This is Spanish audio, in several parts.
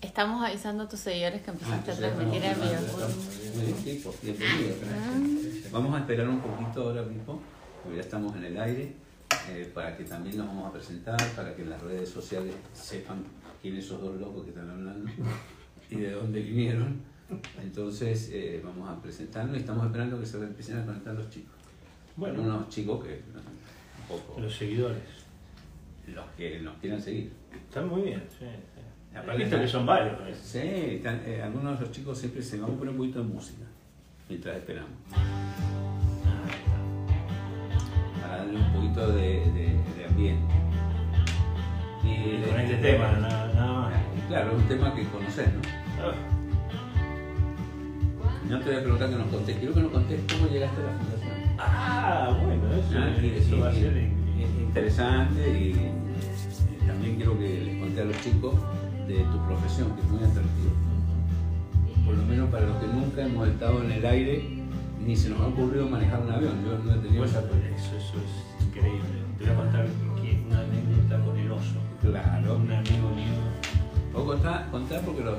Estamos avisando a tus seguidores que empezaste a Ah, transmitir en vivo. Bienvenido. Vamos a esperar un poquito ahora, Pipo, porque ya estamos en el aire, eh, para que también nos vamos a presentar, para que en las redes sociales sepan quiénes esos dos locos que están hablando y de dónde vinieron. Entonces, eh, vamos a presentarnos y estamos esperando que se empiecen a conectar los chicos. Bueno, unos chicos que un poco los seguidores. los que nos quieran seguir. Están muy bien, sí. sí. Aparte que son varios. ¿eh? Sí, están- eh, algunos de los chicos siempre se vamos a poner un poquito de música mientras esperamos. Ah, para darle un poquito de, de- de ambiente. Y con este tema, nada, nada más. Claro, es un tema que conoces, ¿no? Ah, No te voy a preguntar que nos contés, quiero que nos contés cómo llegaste a la fundación. Ah, bueno, eso, Ah, y- eso y- va a ser interesante y también quiero que les conté a los chicos de tu profesión, que es muy atractivo. Por lo menos para los que nunca hemos estado en el aire, ni se nos ha ocurrido manejar un avión. Yo no he tenido Pues, esa eso, eso es increíble. Te voy a contar que una anécdota con el oso. Claro. Un amigo mío. Vos contá, contá porque los-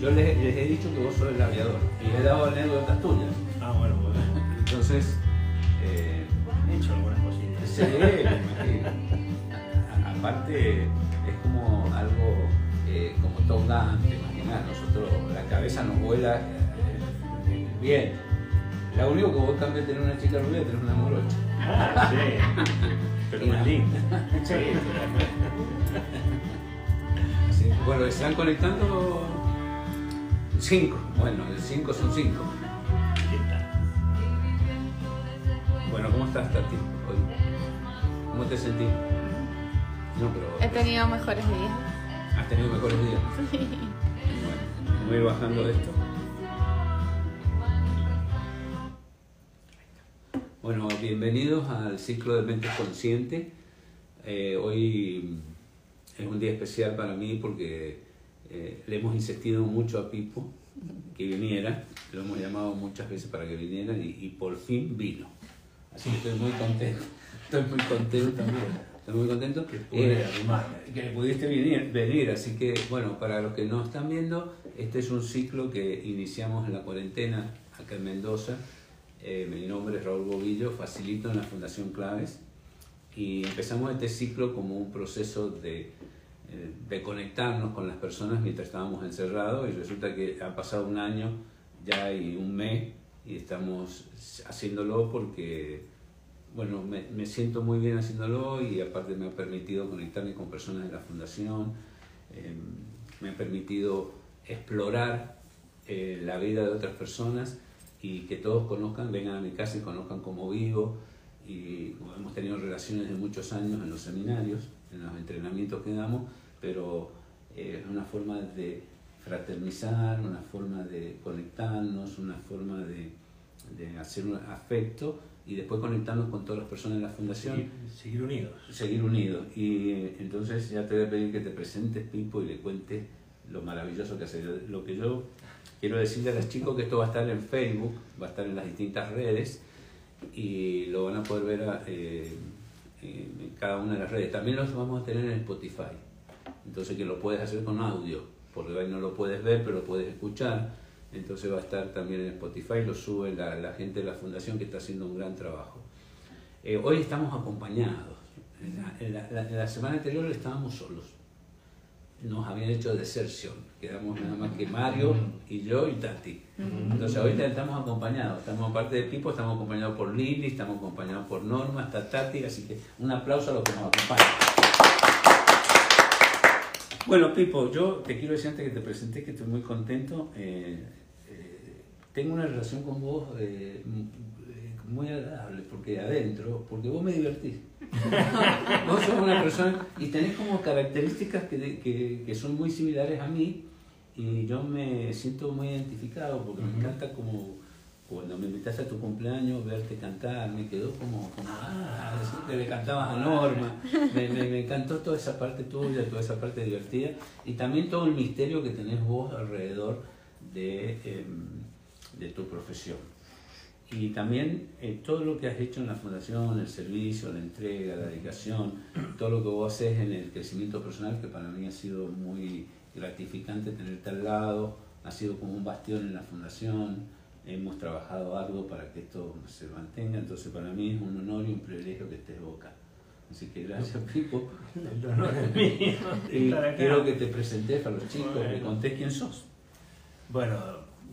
yo les, les he dicho que vos sos el aviador y he dado anécdotas tuyas. Ah, bueno, bueno. Entonces, eh, He hecho algunas cositas. sí, me imagino. Aparte, es como algo eh, como Top Gun, te imaginas, nosotros la cabeza nos vuela eh, bien. Lo único que vos cambias tener una chica rubia, tenés una morocha. Ah, sí. Pero más linda. Sí, Así, bueno, están conectando cinco. Bueno, de cinco son cinco. Bueno, ¿cómo estás, Tati? Hoy? ¿Cómo te sentís? No, pero. He tenido mejores días. ¿Has tenido mejores días? Bueno, voy a ir bajando esto. Bueno, bienvenidos al ciclo de Mente Consciente. Eh, hoy es un día especial para mí porque eh, le hemos insistido mucho a Pipo que viniera. Lo hemos llamado muchas veces para que viniera y, y por fin vino. Así que estoy muy contento. Estoy muy contento también. Estoy muy contento. Que pude Eh, que pudiste venir, venir, así que bueno, para los que no están viendo, este es un ciclo que iniciamos en la cuarentena acá en Mendoza. Eh, mi nombre es Raúl Bobillo, facilito en la Fundación Claves y empezamos este ciclo como un proceso de, eh, de conectarnos con las personas mientras estábamos encerrados y resulta que ha pasado un año ya y un mes y estamos haciéndolo porque bueno, me, me siento muy bien haciéndolo y aparte me ha permitido conectarme con personas de la fundación, eh, me ha permitido explorar eh, la vida de otras personas y que todos conozcan, vengan a mi casa y conozcan cómo vivo. Y hemos tenido relaciones de muchos años en los seminarios, en los entrenamientos que damos, pero eh, es una forma de fraternizar, una forma de conectarnos, una forma de, de hacer un afecto y después conectarnos con todas las personas de la fundación Seguir, seguir unidos. seguir unidos. Y entonces ya te voy a pedir que te presentes, Pipo, y le cuentes lo maravilloso que hace. Lo que yo quiero decirle a los chicos que esto va a estar en Facebook, va a estar en las distintas redes y lo van a poder ver a, eh, en cada una de las redes. También los vamos a tener en Spotify. Entonces que lo puedes hacer con audio, porque ahí no lo puedes ver, pero lo puedes escuchar. Entonces va a estar también en Spotify, lo sube la, gente de la fundación que está haciendo un gran trabajo. Eh, hoy estamos acompañados. En la, semana anterior estábamos solos. Nos habían hecho deserción. Quedamos nada más que Mario y yo y Tati. Entonces ahorita estamos acompañados. Estamos aparte de Pipo, estamos acompañados por Lili, estamos acompañados por Norma, está Tati. Así que un aplauso a los que nos acompañan. Bueno, Pipo, yo te quiero decir antes que te presenté que estoy muy contento. Eh, tengo una relación con vos eh, muy agradable, porque adentro, porque vos me divertís. vos sos una persona y tenés como características que, que, que son muy similares a mí y yo me siento muy identificado porque me encanta como cuando me invitaste a tu cumpleaños, verte cantar, me quedó como, como ah, que le cantabas a Norma, me, me, me encantó toda esa parte tuya, toda esa parte divertida y también todo el misterio que tenés vos alrededor de, em, de tu profesión. y también eh, todo lo que has hecho en la fundación, el servicio, la entrega, la dedicación, todo lo que vos haces en el crecimiento personal, que para mí ha sido muy gratificante tenerte al lado, ha sido como un bastión en la fundación, hemos trabajado algo para que esto se mantenga, entonces para mí es un honor y un privilegio que estés boca. Así que gracias, Pipo. El honor es mío. Quiero que te presentes a los chicos, que Bueno. contés quién sos. Bueno,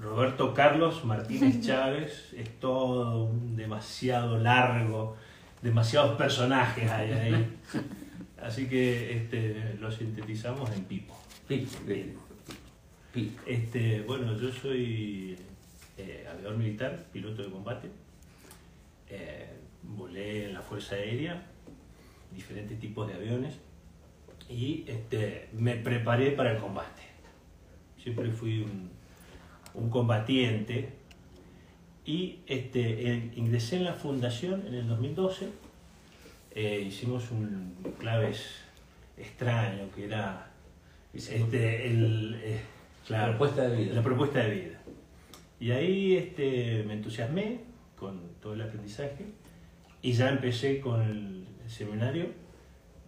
Roberto Carlos Martínez Chávez es todo un demasiado largo, demasiados personajes hay ahí. Así que este, lo sintetizamos en Pipo. Pipo, de- Pipo. Este, bueno, yo soy eh, aviador militar, piloto de combate. Eh, volé en la Fuerza Aérea, diferentes tipos de aviones, y este, me preparé para el combate. Siempre fui un, un combatiente y este, ingresé en la fundación en el 2012. eh, hicimos un claves extraño que era este, el, eh, claro, Propuesta de vida. la propuesta de vida. Y ahí este, me entusiasmé con todo el aprendizaje y ya empecé con el, el seminario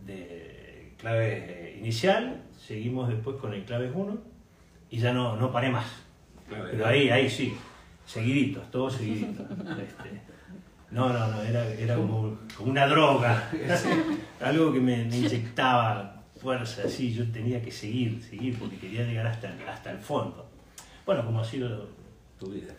de claves inicial, seguimos después con el claves 1 y ya no, no paré más. Pero ahí, ahí sí, seguiditos, todos seguiditos. Este, no, no, no, era, era como, como una droga, algo que me, me inyectaba fuerza, así, yo tenía que seguir, seguir, porque quería llegar hasta, el- hasta el fondo. Bueno, como ha sido, Tu vida.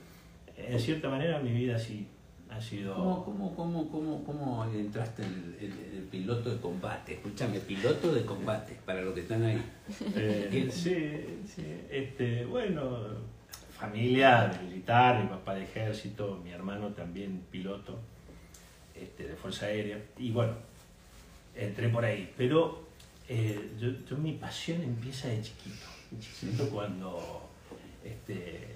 en cierta manera mi vida sí ha sido... ¿Cómo, cómo, cómo, cómo, cómo entraste en el, en el piloto de combate? Escúchame, piloto de combate, para los que están ahí. Eh, sí, sí, este, bueno, familia militar, mi papá de ejército, mi hermano también piloto este, de Fuerza Aérea, y bueno, entré por ahí, pero eh, yo, yo- mi pasión empieza de chiquito, de chiquito cuando este,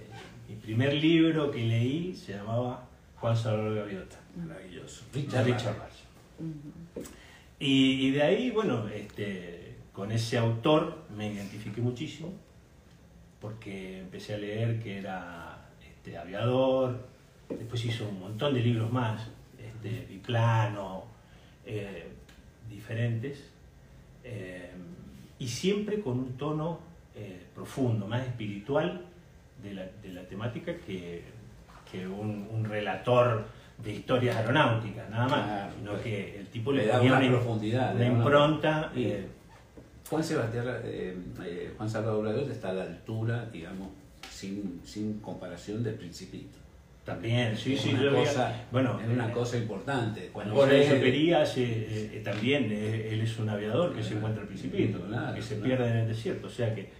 mi primer libro que leí se llamaba Juan Salvador Gaviota, Maravilloso. Richard Richard. Bach. Y, y de ahí, bueno, este, con ese autor me identifiqué muchísimo, porque empecé a leer que era este, aviador, después hizo un montón de libros más, este, biplano, eh, diferentes, eh, y siempre con un tono eh, profundo, más espiritual de la, de la temática que, que un, un relator de historias aeronáuticas, nada más, Claro, sino pues, que el tipo le le da una una, profundidad, una una- impronta. Sí. eh, Juan Sebastián, eh, eh, Juan Salvador Gaviota está a la altura, digamos, sin, sin comparación del Principito. También, sí, Es sí, una yo veía- cosa, bueno, es una eh, cosa importante. Cuando Perías, eh, eh, también él es un aviador que se encuentra al principito, claro, que se claro. pierde en el desierto, o sea que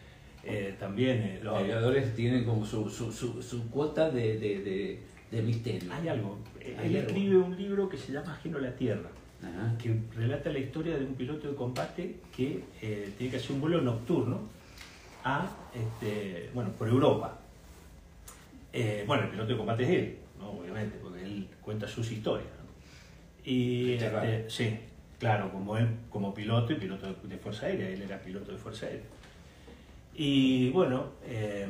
también los aviadores tienen como su, su, su, su cuota de, de, de, de misterio. Hay algo. Hay Él algo. escribe un libro que se llama Ajeno a la Tierra, Ajá. que relata la historia de un piloto de combate que eh, tiene que hacer un vuelo nocturno a, este, bueno, por Europa. Eh, bueno, el piloto de combate es él, ¿no? obviamente, porque él cuenta sus historias. ¿no? Y este, sí, claro, como él, como piloto y piloto de, de Fuerza Aérea, él era piloto de Fuerza Aérea. Y bueno, eh,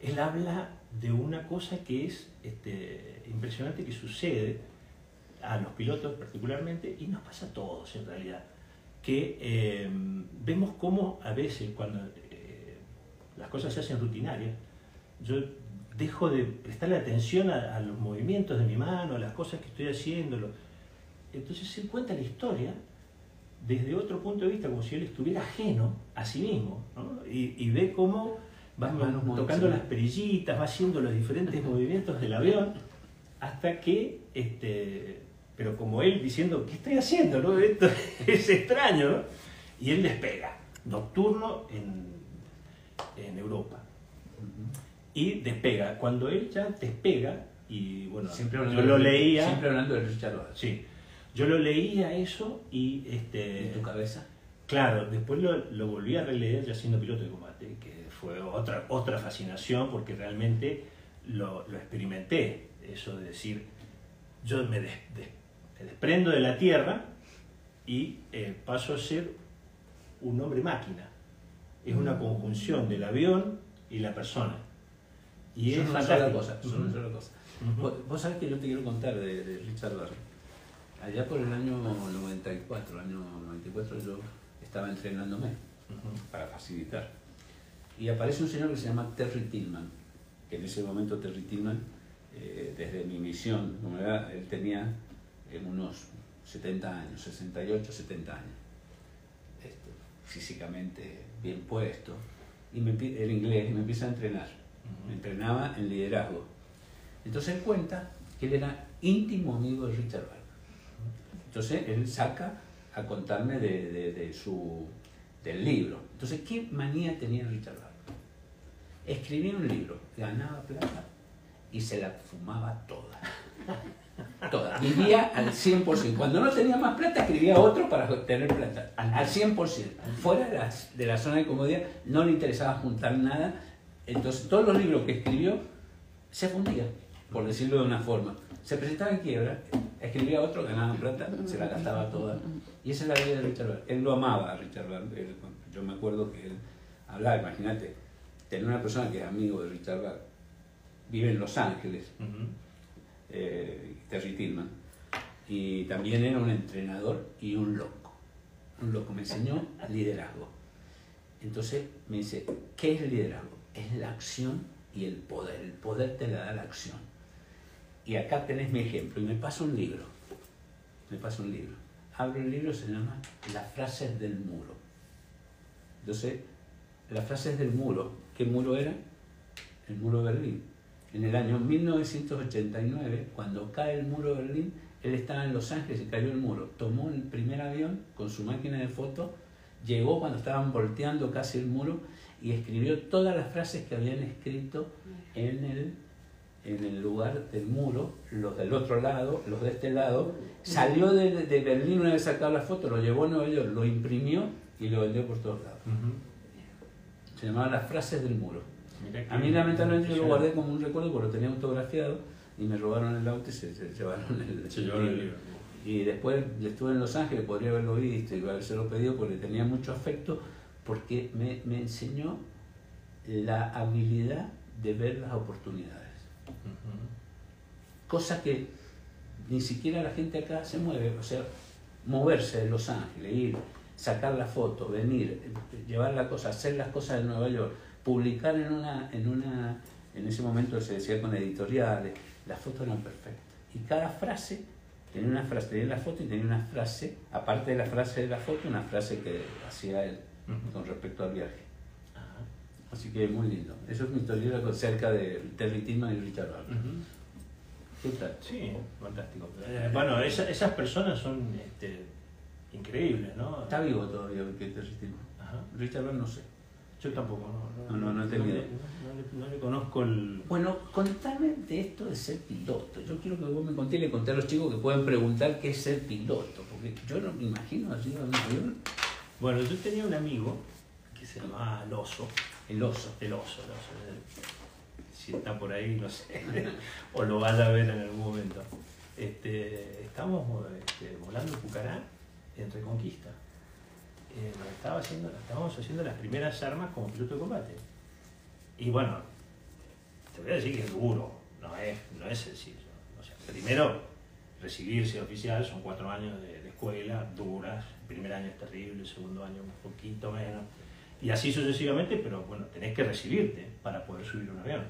él habla de una cosa que es este, impresionante que sucede a los pilotos particularmente y nos pasa a todos en realidad, que eh, vemos cómo a veces cuando eh, las cosas se hacen rutinarias, yo dejo de prestarle atención a, a los movimientos de mi mano, a las cosas que estoy haciendo. Entonces se cuenta la historia desde otro punto de vista, como si él estuviera ajeno a sí mismo, ¿no? y, y ve cómo va tocando las perillitas, va haciendo los diferentes movimientos del avión, hasta que, este, pero como él diciendo, ¿qué estoy haciendo? No? Esto es extraño, ¿no? y él despega, nocturno en, en Europa. Y despega, cuando él ya despega, y bueno, Siempre yo lo de- leía, Siempre hablando de Richard Bach. sí, yo lo leía eso y este, ¿En tu cabeza? Claro, después lo, lo volví a releer ya siendo piloto de combate, que fue otra, otra fascinación porque realmente lo, lo experimenté, eso de decir, yo me, des- des- me desprendo de la tierra y eh, paso a ser un hombre máquina. Es una conjunción del avión y la persona. Y Son es una sola cosa. Son una sola cosa. Vos, vos sabés que yo te quiero contar de, de Richard Barry. Allá por el año 94, el año 94 yo estaba entrenándome para facilitar. Y aparece un señor que se llama Terry Tillman, que en ese momento Terry Tillman, eh, desde mi misión, como era, él tenía eh, unos 70 años, 68, 70 años, Esto, físicamente bien puesto, y me, el inglés, y me empieza a entrenar. Me entrenaba en liderazgo. Entonces él cuenta que él era íntimo amigo de Richard Wagner. Entonces él saca a contarme de, de- de su, del libro. Entonces, ¿qué manía tenía Richard Wagner? Escribía un libro, ganaba plata y se la fumaba toda. Toda. Vivía al 100%. Cuando no tenía más plata, escribía otro para tener plata. Al al 100%. Fuera de la, zona de comodidad, no le interesaba juntar nada. Entonces, todos los libros que escribió se fundían, por decirlo de una forma. Se presentaba en quiebra, escribía otro, ganaba plata, se la gastaba toda. Y esa es la vida de Richard Wagner. Él lo amaba a Richard. Él- Yo me acuerdo que él hablaba, imagínate, tener una persona que es amigo de Richard Wagner, vive en Los Ángeles. Eh, Terry Tillman, y también era un entrenador y un loco. Un loco, me enseñó liderazgo. Entonces me dice, ¿qué es el liderazgo? Es la acción y el poder. El poder te la da la acción. Y acá tenés mi ejemplo, y me pasa un libro. Me pasa un libro. Abro el libro, se llama Las frases del muro. Entonces, las frases del muro, ¿qué muro era? El muro de Berlín. En el año 1989, cuando cae el muro de Berlín, él estaba en Los Ángeles y cayó el muro. Tomó el primer avión con su máquina de foto, llegó cuando estaban volteando casi el muro y escribió todas las frases que habían escrito en el, en el lugar del muro, los del otro lado, los de este lado. Salió de, de Berlín una vez sacado la foto, lo llevó a Nueva York, lo imprimió y lo vendió por todos lados. Se llamaba Las frases del muro. A mí lamentablemente yo lo guardé como un recuerdo porque lo tenía autografiado y me robaron el auto y se, se llevaron el, Se llevaron el libro. Y después estuve en Los Ángeles, podría haberlo visto y habérselo pedido porque tenía mucho afecto porque me, me enseñó la habilidad de ver las oportunidades. Ujú. Cosa que ni siquiera la gente acá se mueve, o sea, moverse de Los Ángeles, ir, sacar la foto, venir, llevar la cosa, hacer las cosas de Nueva York, publicar en una, en una, en ese momento se decía con editoriales, las fotos eran perfectas. Y cada frase tenía una frase, tenía la foto y tenía una frase, aparte de la frase de la foto, una frase que hacía él con respecto al viaje. Ajá. Así que muy lindo. Eso es mi historia cerca de Terry Tillman y Richard Wagner. Ujú. ¿Qué tal? Sí, fantástico. Eh, bueno, esa- esas personas son este, increíbles, ¿no? Está vivo todavía Terry Tillman. Richard Wagner no sé. Yo tampoco, no, No, no, no tengo le- idea. no le- no le conozco el... Bueno, contame de esto de ser piloto. Yo quiero que vos me contés y le conté a los chicos que pueden preguntar qué es ser piloto, porque yo no me imagino de un avión Bueno, yo tenía un amigo que se llamaba El Oso, el oso. el Oso, el Oso. Si está por ahí, no sé, o lo vaya a ver en algún momento. Este, estamos este, volando en Pucará en Reconquista. Eh, estaba haciendo, estábamos haciendo las primeras armas como piloto de combate. Y bueno, te voy a decir que es duro, no es, no es sencillo. O sea, primero, recibirse oficial son cuatro años de, de escuela, duras. Primer año es terrible, el segundo año un poquito menos. Y así sucesivamente, pero bueno, tenés que recibirte para poder subir un avión.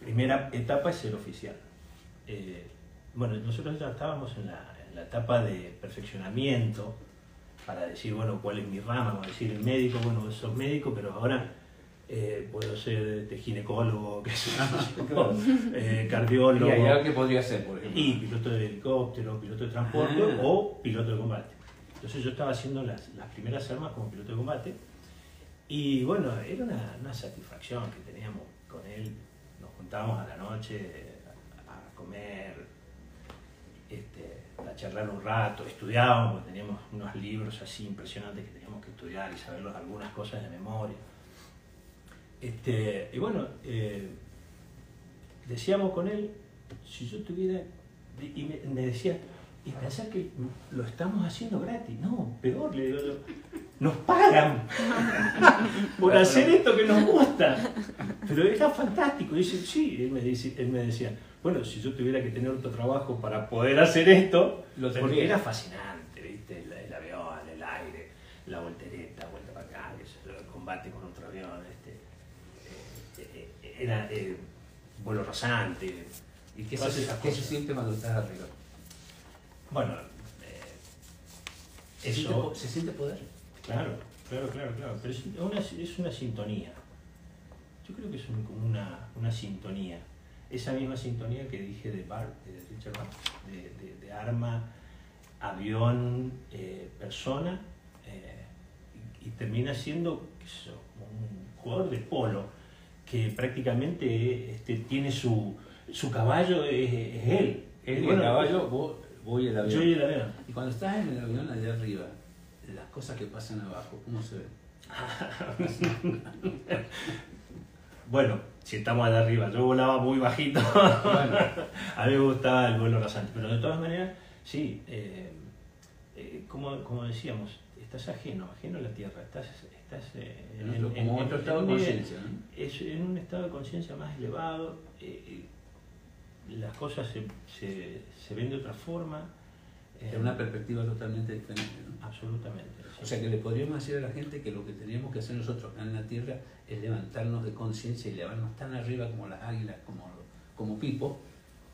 Primera etapa es ser oficial. Eh, bueno, nosotros ya estábamos en la, en la etapa de perfeccionamiento para decir, bueno, cuál es mi rama, vamos a decir, el médico, bueno, sos médico, pero ahora eh, puedo ser este, ginecólogo, qué sé yo, eh, ¿Y cardiólogo, allá qué podría ser, por ejemplo? y piloto de helicóptero, piloto de transporte Ah. o piloto de combate. Entonces yo estaba haciendo las, las primeras armas como piloto de combate y bueno, era una, una satisfacción que teníamos con él. Nos juntábamos a la noche a, a comer, este, a charlar un rato, estudiábamos, porque teníamos unos libros así impresionantes que teníamos que estudiar y saber algunas cosas de memoria. Este, y bueno, eh, decíamos con él, si yo tuviera, y me, me decía, y pensar que lo estamos haciendo gratis. No, peor, le digo yo, nos pagan por hacer esto que nos gusta. Pero era fantástico. Dice, sí, él me, dice, él me decía, bueno, si yo tuviera que tener otro trabajo para poder hacer esto, Lo porque tendría. era fascinante, ¿viste? El, el avión, el aire, la voltereta, vuelta para acá, el combate con otro avión, este, eh, eh, era eh, vuelo rasante. ¿Y qué se, qué se siente cuando estás arriba? Bueno, ¿Se siente, eso, po- ¿Se siente poder? claro, claro, claro, claro, pero es una, es una sintonía. Yo creo que es un- como una, una sintonía. Esa misma sintonía que dije de Bart, de Richard de, de- de arma, avión, eh, persona, eh, y, y termina siendo un jugador de polo que prácticamente este, tiene su, su caballo, es, es él. Y Bueno, el caballo, vos, vos y el avión. Yo y el avión. Y cuando estás en el avión allá arriba, las cosas que pasan abajo, ¿cómo se ven? Bueno, si estamos allá arriba, yo volaba muy bajito. Bueno, A mí me gustaba el vuelo rasante, pero de todas maneras, sí, eh, eh, como, como decíamos, estás ajeno, ajeno a la tierra, estás, estás eh, en otro, como otro estado de conciencia, es en un estado de conciencia más elevado, eh, las cosas se, se, se ven de otra forma. Es una perspectiva totalmente diferente, ¿no? Absolutamente. sí. O sea que le podríamos decir a la gente que lo que teníamos que hacer nosotros acá en la Tierra es levantarnos de conciencia y elevarnos tan arriba como las águilas, como, como Pipo,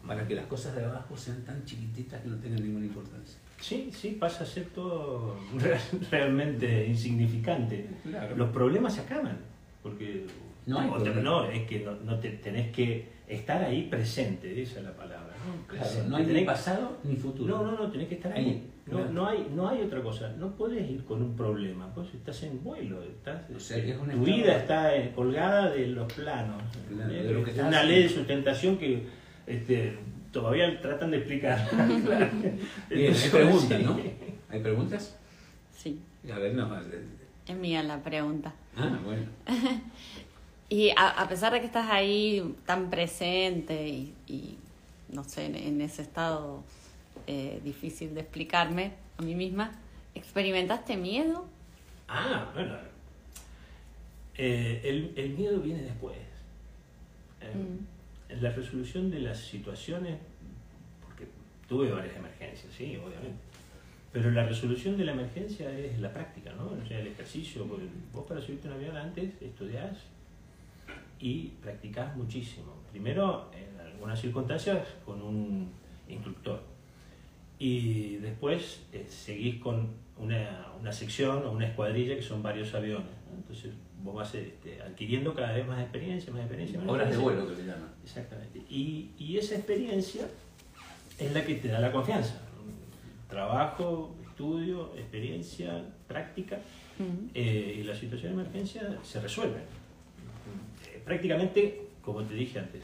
para que las cosas de abajo sean tan chiquititas que no tengan ninguna importancia. Sí, sí, pasa a ser todo real- realmente insignificante. Claro. Los problemas se acaban, porque hay no, es que no, no te tenés que estar ahí presente, esa es la palabra. ¿No? Claro, no hay ni pasado ni futuro. No, no, no, tenés que estar ahí. No, no, hay, no hay otra cosa. No puedes ir con un problema. Vos estás en vuelo. Estás, O sea, que es un tu vida está eh, colgada de los planos. Claro, ¿eh? de lo que Es estás una haciendo. ley de sustentación que este, todavía tratan de explicar. Bien, hay preguntas, sí. ¿no? ¿Hay preguntas? Sí, A ver, no más. es mía la pregunta. Ah, bueno. Y a, a pesar de que estás ahí tan presente y, y, no sé, en, ese estado eh, difícil de explicarme a mí misma, ¿experimentaste miedo? Ah, bueno. Eh, el, el miedo viene después. Eh, Mm. La resolución de las situaciones, porque tuve varias emergencias, sí, obviamente. Pero la resolución de la emergencia es la práctica, ¿no? O sea, el ejercicio. Vos para subirte a un avión antes estudiás y practicás muchísimo. Primero, en algunas circunstancias, con un instructor. Y después eh, seguís con una, una sección o una escuadrilla que son varios aviones. ¿no? Entonces vos vas este, adquiriendo cada vez más experiencia, más experiencia. Más Horas de vuelo que le llaman. Exactamente. Y, y esa experiencia es la que te da la confianza. Trabajo, estudio, experiencia, práctica, eh, y la situación de emergencia se resuelve. Eh, prácticamente, como te dije antes,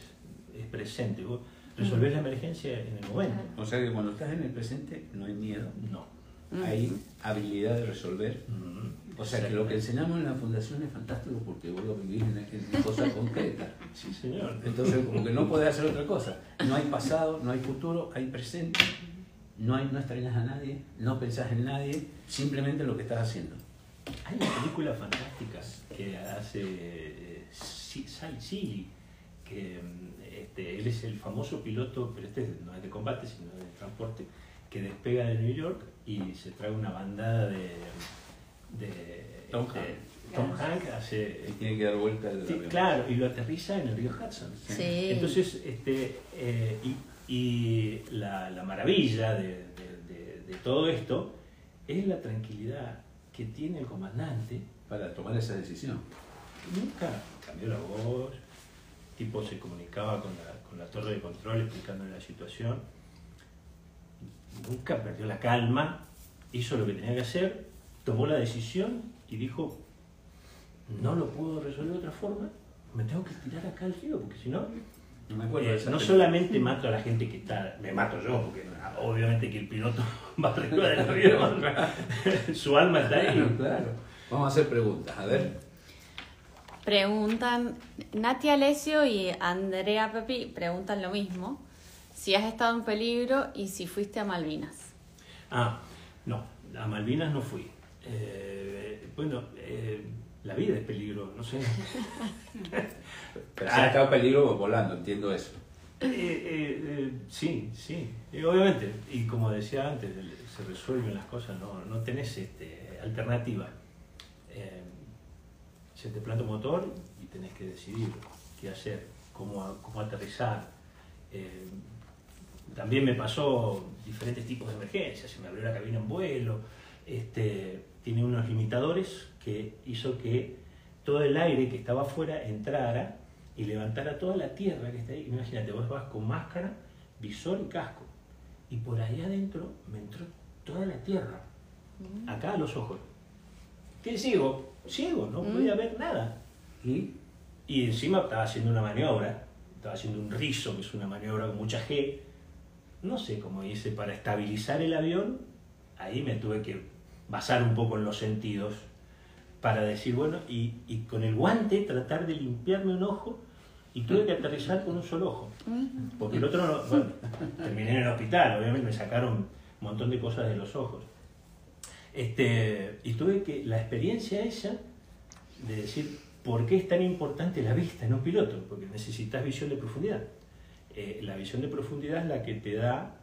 es presente. Vos resolvés la emergencia en el momento. O sea que cuando estás en el presente no hay miedo, No. Mm. hay habilidad de resolver. Mm, O sea que lo que enseñamos en la fundación es fantástico porque vos lo vivís en, en cosas concretas. Sí, señor. Entonces, como que no podés hacer otra cosa. No hay pasado, no hay futuro, hay presente. No, hay, no extrañas a nadie, no pensás en nadie, simplemente lo que estás haciendo. Hay una película fantástica que hace Si- Sally Seeley, que mm, este, él es el famoso piloto, pero este no es de combate, sino de transporte, que despega de New York y se trae una bandada de, de Tom este, Hanks. Tom Hanks hace Y tiene que dar vuelta el Sí, avión. claro, y lo aterriza en el río Hudson. Sí. Entonces, este, eh, y, y la, la maravilla de, de- de- de todo esto es la tranquilidad que tiene el comandante. Para tomar esa decisión. Nunca cambió la voz, el tipo se comunicaba con la, con la torre de control explicándole la situación. Nunca perdió la calma, hizo lo que tenía que hacer, tomó la decisión y dijo, no lo puedo resolver de otra forma, me tengo que tirar acá al río, porque si no, No me acuerdo eh, no solamente mato a la gente que está, me mato yo, porque obviamente que el piloto va arriba del avión, su alma está ahí. Claro, claro. Vamos a hacer preguntas. A ver. Preguntan, Nati Alessio y Andrea Pepi preguntan lo mismo, si has estado en peligro y si fuiste a Malvinas. Ah, no, a Malvinas no fui. Eh, bueno, eh, la vida es peligro, no sé. Pero se ha estado peligro volando, entiendo eso. Eh, eh, eh, sí, sí, y obviamente. Y como decía antes, se resuelven las cosas, no, no tenés este, alternativa. Eh, se te planta un motor y tenés que decidir qué hacer, cómo, cómo aterrizar. Eh, también me pasó diferentes tipos de emergencias, se me abrió la cabina en vuelo, este, tiene unos limitadores que hizo que todo el aire que estaba afuera entrara y levantara toda la tierra que está ahí. Imagínate, vos vas con máscara, visor y casco. Y por ahí adentro me entró toda la tierra, acá a los ojos. ¿Qué ciego? Ciego, no podía ver nada. ¿Y? Y encima estaba haciendo una maniobra, estaba haciendo un rizo, que es una maniobra con mucha G. No sé cómo hice para estabilizar el avión. Ahí me tuve que basar un poco en los sentidos para decir, bueno, y, y con el guante tratar de limpiarme un ojo y tuve que aterrizar con un solo ojo. Porque el otro, no, bueno, terminé en el hospital, obviamente me sacaron un montón de cosas de los ojos. Este, y tuve que, la experiencia esa de decir, ¿por qué es tan importante la vista en un piloto? Porque necesitas visión de profundidad. Eh, la visión de profundidad es la que te da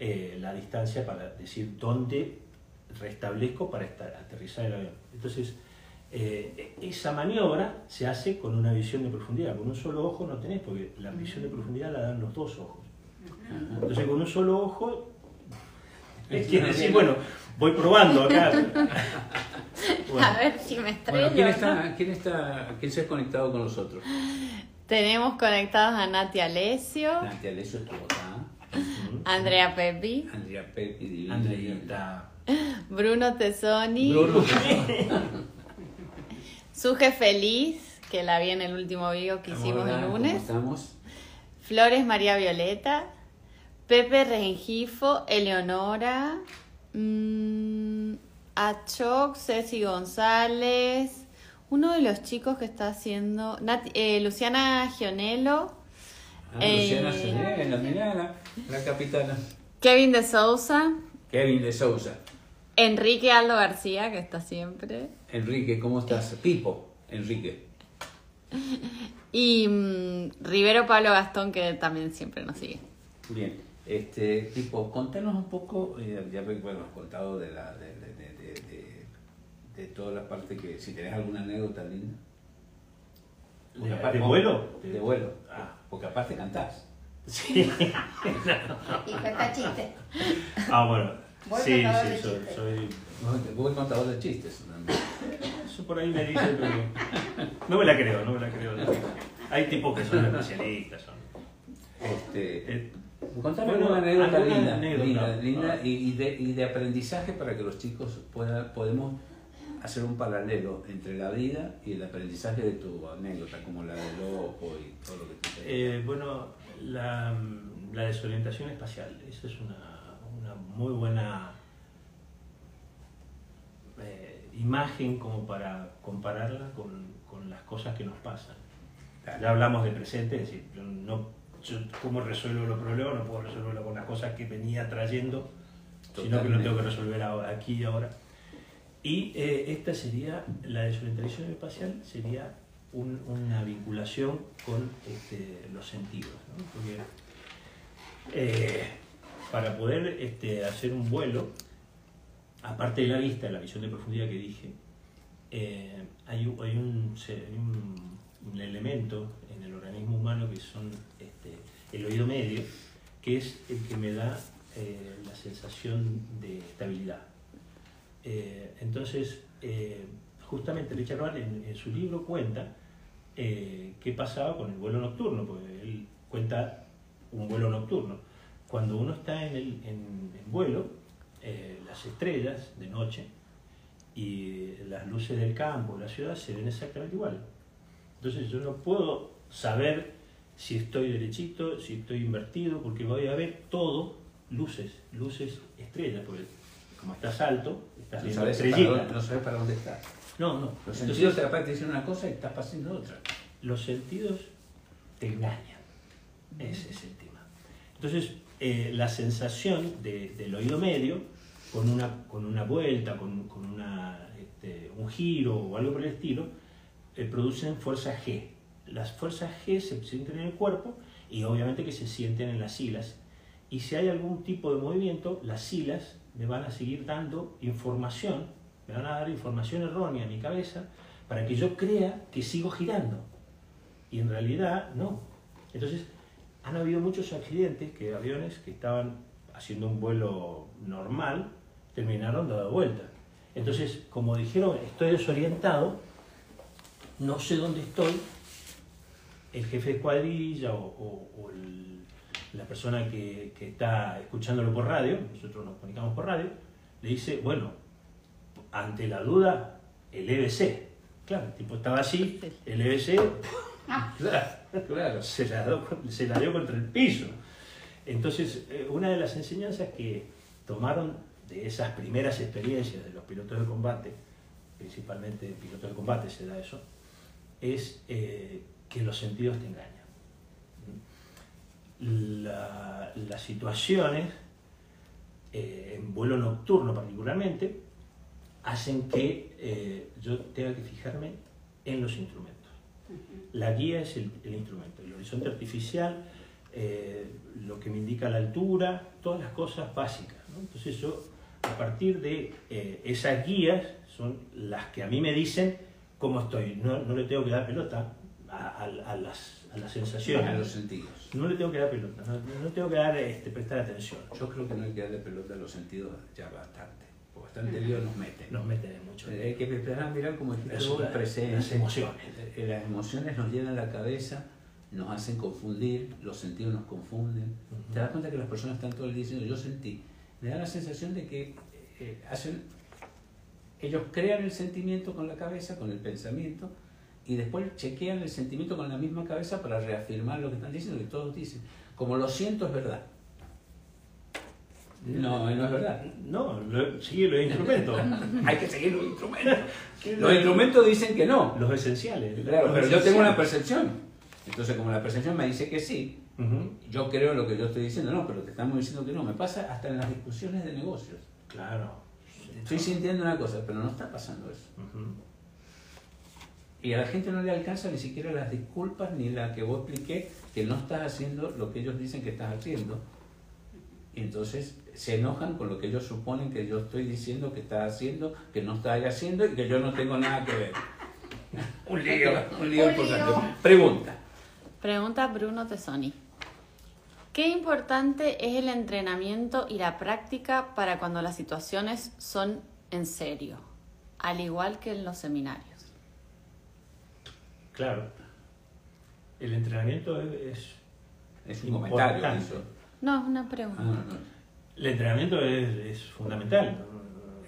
eh, la distancia para decir dónde restablezco para estar, aterrizar el avión. Entonces, eh, esa maniobra se hace con una visión de profundidad. Con un solo ojo no tenés, porque la visión de profundidad la dan los dos ojos. Entonces, con un solo ojo, es quiere decir, bueno, voy probando acá. Bueno. A ver si me estrello. Bueno, ¿quién, ¿no? está, quién, está, ¿quién se ha conectado con nosotros? Tenemos conectados a Nati Alessio, Nanti Alessio estuvo acá. Andrea Pepi, Andrea Pepi, divina. Andreita. Bruno Tesoni, Bruno. Suje Feliz, que la vi en el último video que hicimos Hola, el ¿cómo lunes, estamos? Flores María Violeta, Pepe Rengifo, Eleonora, mm, Achoc, Ceci González, uno de los chicos que está haciendo, eh, Luciana Gionello, Ah, Eh, Luciana Soler, la mirada, la capitana. Kevin de Sousa, Kevin de Sousa. Enrique Aldo García, que está siempre, Enrique, ¿cómo estás? Pipo, Enrique. y mm, Rivero Pablo Gastón, que también siempre nos sigue. Bien, este, Pipo, contanos un poco, eh, ya ves, bueno, has contado de, la, de, de, de, de, de- de toda la parte que, si tenés alguna anécdota linda. ¿De- aparte- de vuelo? De vuelo, Ah. porque aparte cantás. Sí. Y cuenta chiste. Ah, bueno. Buen Sí, sí, soy, chistes. soy- Buen contador de chistes. también. Eso por ahí me dicen, pero. No me la creo, no me la creo. Hay tipos que son especialistas. Son. Este, Eh, Contame Bueno, alguna anécdota linda, anécdota. linda, linda Ah. y, de, y de aprendizaje para que los chicos puedan, podemos hacer un paralelo entre la vida y el aprendizaje de tu anécdota, como la del ojo y todo lo que tú te Eh, bueno, la, la desorientación espacial, esa es una, una muy buena eh, imagen como para compararla con, con las cosas que nos pasan. Ya hablamos de presente, es decir, yo no, yo cómo resuelvo los problemas, no puedo resolverlo con las cosas que venía trayendo, sino que lo tengo que resolver aquí y ahora. Y eh, esta sería, la desorientación espacial sería un- una vinculación con este, los sentidos. ¿no? Porque eh, para poder este, hacer un vuelo, aparte de la vista, la visión de profundidad que dije, eh, hay, un- hay un, se- hay un- un elemento en el organismo humano que son el oído medio, que es el que me da eh, la sensación de estabilidad. Eh, entonces, eh, justamente Richard Ball en, su libro cuenta qué pasaba con el vuelo nocturno, porque él cuenta un vuelo nocturno. Cuando uno está en, el, vuelo, las estrellas de noche y las luces del campo, la ciudad, se ven exactamente igual. Entonces yo no puedo saber si estoy derechito, si estoy invertido, porque voy a ver todo luces, luces, estrellas, porque como estás alto, estás No viendo sabes, para no sabes para dónde estás. No, no. Los Entonces, sentidos de repente dicen una cosa y estás pasando otra. los sentidos te engañan. Ese es el tema. Entonces, eh, la sensación de- del oído medio con una, con una vuelta, con, con una, este, un giro o algo por el estilo, eh, producen fuerza G. Las fuerzas G se sienten en el cuerpo y obviamente que se sienten en las silas. Y si hay algún tipo de movimiento, las silas me van a seguir dando información, me van a dar información errónea a mi cabeza para que yo crea que sigo girando. Y en realidad no. Entonces, han habido muchos accidentes que aviones que estaban haciendo un vuelo normal terminaron dando vuelta. Entonces, como dijeron, estoy desorientado, no sé dónde estoy, el jefe de cuadrilla o, o- o el- la persona que, que está escuchándolo por radio, nosotros nos comunicamos por radio, le dice, bueno, ante la duda, el EBC. Claro, el tipo estaba así, el EBC, claro, Claro. se la, dio, se la dio contra el piso. Entonces, eh, una de las enseñanzas que tomaron de esas primeras experiencias de los pilotos de combate, principalmente en pilotos de combate se da eso, es eh, que los sentidos te engañan. La- las situaciones, eh, en vuelo nocturno particularmente, hacen que eh, yo tenga que fijarme en los instrumentos. La guía es el, el instrumento, el horizonte artificial, eh, lo que me indica la altura, todas las cosas básicas. ¿no? Entonces yo, a partir de esas guías, son las que a mí me dicen cómo estoy. No, no le tengo que dar pelota a, a- a las, a las sensaciones. A los sentidos. No le tengo que dar pelota, no, no tengo que dar, este, prestar atención. Yo creo que no hay que darle pelota a los sentidos ya bastante. Porque bastante lío nos meten. Nos meten en mucho. Eh, Hay que empezar a mirar como el presente. las emociones. Eh, Las emociones nos llenan la cabeza, nos hacen confundir, los sentidos nos confunden. Ujú. Te das cuenta que las personas están todo el día diciendo yo sentí. Me da la sensación de que eh, hacen, ellos crean el sentimiento con la cabeza, con el pensamiento, y después chequean el sentimiento con la misma cabeza para reafirmar lo que están diciendo, que todos dicen. Como lo siento es verdad. No, no es verdad. No, lo- sigue los instrumentos. Hay que seguir los instrumentos. Los instrumentos dicen que no. Los esenciales. Claro, Los pero yo tengo una percepción. Entonces, como la percepción me dice que sí, yo creo lo que yo estoy diciendo, no, pero te estamos diciendo que no. Me pasa hasta en las discusiones de negocios. Claro. Estoy sintiendo una cosa, pero no está pasando eso. Y a la gente no le alcanza ni siquiera las disculpas ni la que vos expliqué que no estás haciendo lo que ellos dicen que estás haciendo. Y entonces se enojan con lo que ellos suponen que yo estoy diciendo que estás haciendo, que no estás haciendo y que yo no tengo nada que ver. un lío, un lío Un importante. lío. Pregunta. Pregunta Bruno Tesoni. ¿Qué importante es el entrenamiento y la práctica para cuando las situaciones son en serio, al igual que en los seminarios? Claro. El entrenamiento es, es- un Importante. comentario eso. No, es una pregunta. Ah, no, no. el entrenamiento es, es fundamental.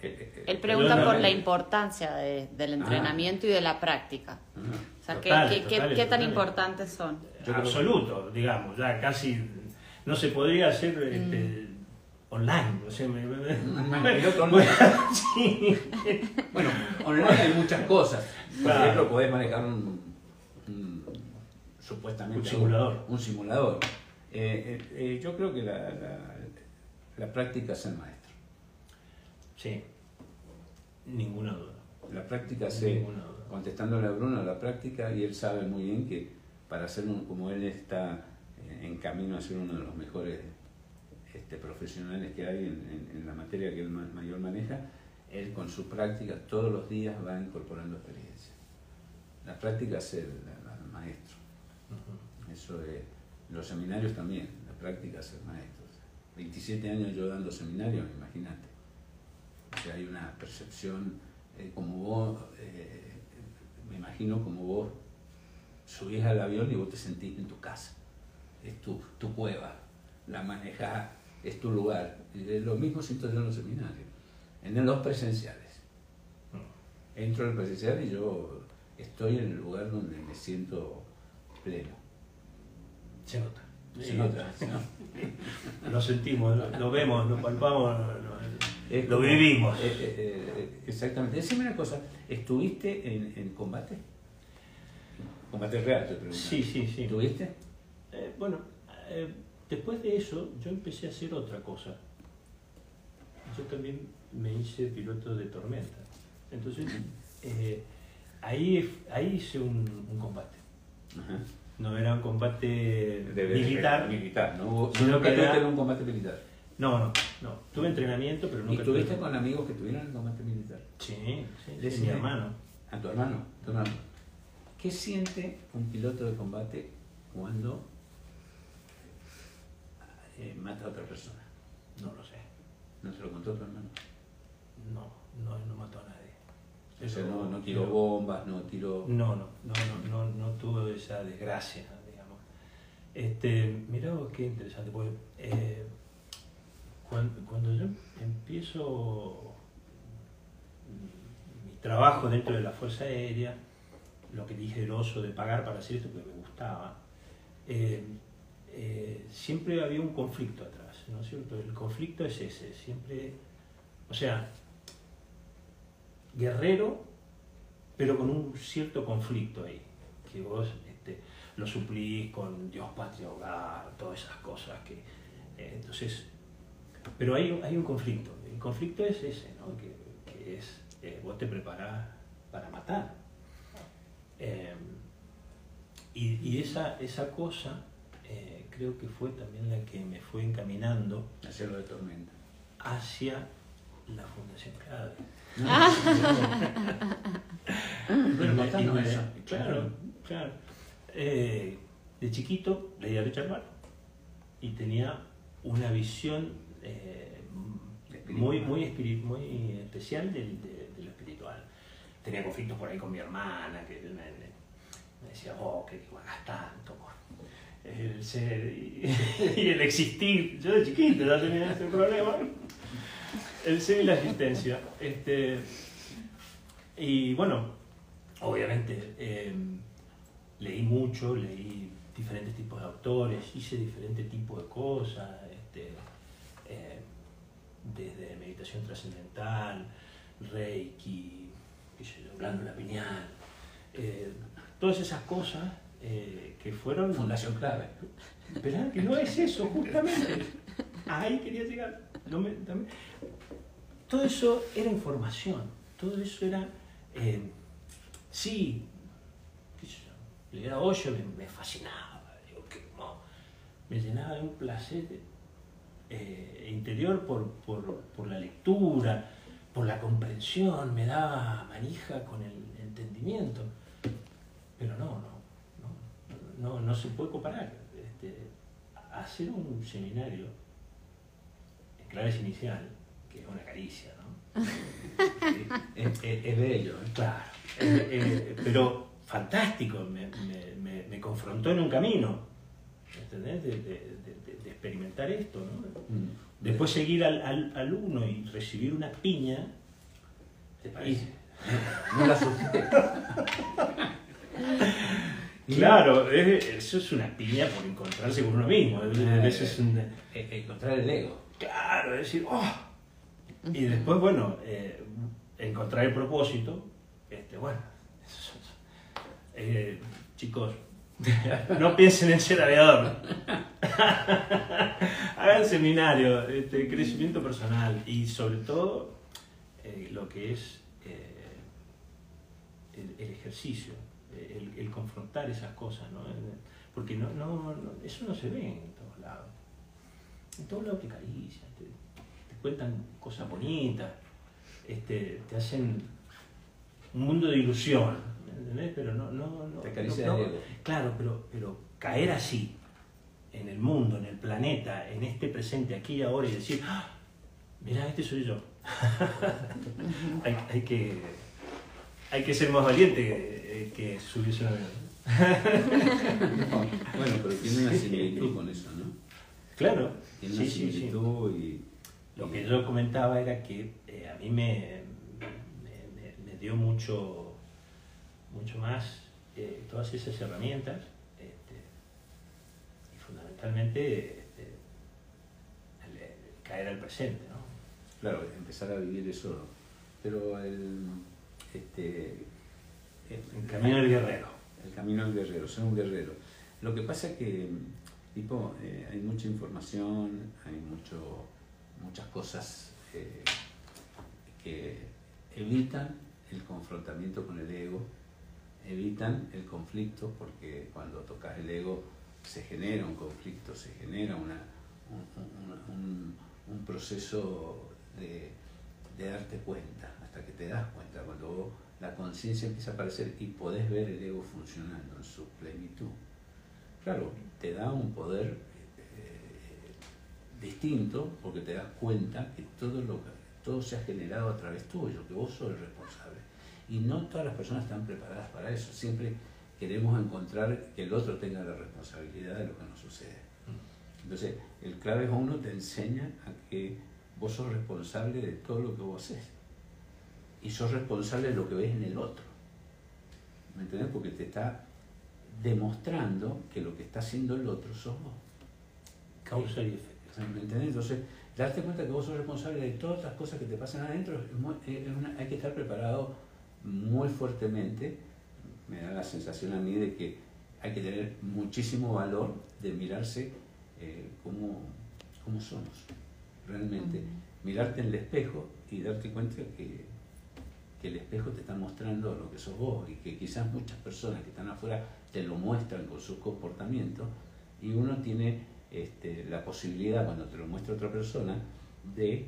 Eh, eh, eh, Él pregunta por la importancia de- del entrenamiento y de la práctica. ah. O sea, ¿qué, qué- qué- tan importantes son? Absoluto, digamos, ya casi no se podría hacer este, online. O sea, me- me- Mm, piloto online. Sí. Bueno, online hay muchas cosas. Por Claro. ejemplo, podés manejar un- supuestamente Un simulador. Un, simulador. Eh, eh, eh, yo creo que la, la- la práctica es el maestro. Sí, ninguna duda. La práctica se, contestándole a Bruno, la práctica, y él sabe muy bien que para ser un, como él está en camino a ser uno de los mejores este, profesionales que hay en, en- en la materia que él ma- mayor maneja, él con su práctica todos los días va incorporando experiencia. La práctica es el, la-. Eso es, los seminarios también, la práctica es el maestro. 27 años yo dando seminarios, imagínate. O hay una percepción, eh, como vos, eh, me imagino como vos subís al avión y vos te sentís en tu casa. Es tu, tu cueva, la manejás, es tu lugar. Lo mismo siento yo en los seminarios, en los presenciales. Entro en el presencial y yo estoy en el lugar donde me siento pleno. Se nota. Se Sí, nota, ¿no? Lo sentimos, lo, lo vemos, lo palpamos, lo, vivimos. eh, eh, eh, exactamente. Decime una cosa, ¿estuviste en, en combate? Combate real, te pregunto. Sí, sí, sí. ¿Estuviste? Eh, bueno, después de eso yo empecé a hacer otra cosa. yo también me hice piloto de tormenta. Entonces, ahí, ahí hice un, un combate. Ajá. No era un combate De- de- militar. Militar, no hubo. Sino que era- un combate militar. No, no, no. Tuve entrenamiento, pero ¿Y nunca estuviste tuve- con amigos que tuvieron el combate militar? Sí, sí, sí, mi hermano. A tu hermano, tu hermano. ¿Qué siente un piloto de combate cuando eh, mata a otra persona? No lo sé. ¿No se lo contó tu hermano? No, no, no mató a nadie. O sea, no, no tiró bombas, no tiró... No, no, no, no, no, no tuve esa desgracia, digamos. Este, mirá vos qué interesante, porque eh, cuando, cuando yo empiezo mi trabajo dentro de la Fuerza Aérea, lo que dije el oso de pagar para hacer esto, porque me gustaba, eh, eh, siempre había un conflicto atrás, ¿no es cierto? El conflicto es ese, siempre, o sea, guerrero, pero con un cierto conflicto ahí, que vos este, lo suplís con Dios, patria, hogar, todas esas cosas que... eh, entonces, pero hay, un- hay un conflicto, el conflicto es ese, ¿no? que, que es, eh, vos te preparás para matar. Eh, y, y esa, esa cosa creo que fue también la que me fue encaminando Hacerlo de tormenta. hacia la Fundación Clave. Bueno, Y eso. Claro, claro. Eh, de chiquito leía Richard Bach y tenía una visión eh, muy, muy, muy especial del- de, de lo espiritual. Tenía conflictos por ahí con mi hermana, que me, decía, oh, que hagas tanto por el ser y, y el existir. Yo de chiquito ya tenía ese problema. El ser y la existencia. Este, y bueno, obviamente eh, leí mucho, leí diferentes tipos de autores, hice diferentes tipos de cosas, este, eh, desde meditación trascendental, reiki, qué sé yo, glándula pineal, eh, todas esas cosas eh, que fueron... Fundación Clave. Pero que no es eso, justamente. Ahí quería llegar. No me- también- Todo eso era información. Todo eso era. eh, sí, qué sé yo, leer a Osho me, fascinaba. digo, que no, me llenaba de un placer eh, interior por, por, por la lectura, por la comprensión, me daba manija con el entendimiento. Pero no, no, no, no, se puede comparar. Este, hacer un seminario en claves inicial, que es una caricia, ¿no? Es, es- es bello. ¿eh? Claro, eh, eh, pero fantástico, me, me- me- confrontó en un camino, ¿entendés? De, de- de- de- experimentar esto, ¿no? Mm. Después seguir al, al, al uno y recibir una piña, ¿te parece? No la asusté. Claro, es- eso es una piña por encontrarse con uno mismo. Eh, Eso es un- Eh, Encontrar el ego. claro, es decir, ¡oh! Y después, bueno, eh, encontrar el propósito. Este, bueno, eh, chicos, no piensen en ser aviador. Hagan seminario, este, crecimiento personal y sobre todo eh, lo que es eh, el, ejercicio, el, confrontar esas cosas, ¿no? Porque no, no, eso no se ve en todos lados. En todos lados te acarician, cuentan cosas bonitas, este, te hacen un mundo de ilusión, ¿me entendés? Pero no, no, no. Te acaricia no- no-. Claro, pero, pero caer así, en el mundo, en el planeta, en este presente, aquí y ahora, y decir, ¡Ah! mirá, este soy yo. hay, hay que, hay que ser más valiente que, que subirse a un avión. Bueno, pero tiene una similitud con eso, ¿no? Claro, Tiene una sí, sí, sí. Lo que yo comentaba era que eh, a mí me, me- dio mucho, mucho más eh, todas esas herramientas este, y fundamentalmente este, el- el caer al presente, ¿no? Claro, empezar a vivir eso. Pero el... Este, El camino del guerrero. El camino del guerrero, ser un guerrero. Lo que pasa es que, tipo, eh, hay mucha información, hay mucho, muchas cosas eh, que evitan el confrontamiento con el ego, evitan el conflicto, porque cuando tocas el ego se genera un conflicto, se genera un, un, proceso de, darte cuenta, hasta que te das cuenta, cuando la conciencia empieza a aparecer y podés ver el ego funcionando en su plenitud. Claro, te da un poder distinto porque te das cuenta que todo, lo, todo se ha generado a través tuyo, que vos sos el responsable. Y no todas las personas están preparadas para eso. Siempre queremos encontrar que el otro tenga la responsabilidad de lo que nos sucede. Entonces, el clave uno te enseña a que vos sos responsable de todo lo que vos haces. Y sos responsable de lo que ves en el otro. ¿Me entendés? Porque te está demostrando que lo que está haciendo el otro sos vos. Causa y efecto. ¿Me entendés? Entonces, darte cuenta que vos sos responsable de todas las cosas que te pasan adentro, es muy, es una, hay que estar preparado muy fuertemente. Me da la sensación a mí de que hay que tener muchísimo valor de mirarse eh, como, como, somos, realmente. Mirarte en el espejo y darte cuenta que, que, el espejo te está mostrando lo que sos vos y que quizás muchas personas que están afuera te lo muestran con sus comportamientos y uno tiene este, la posibilidad, cuando te lo muestra otra persona, de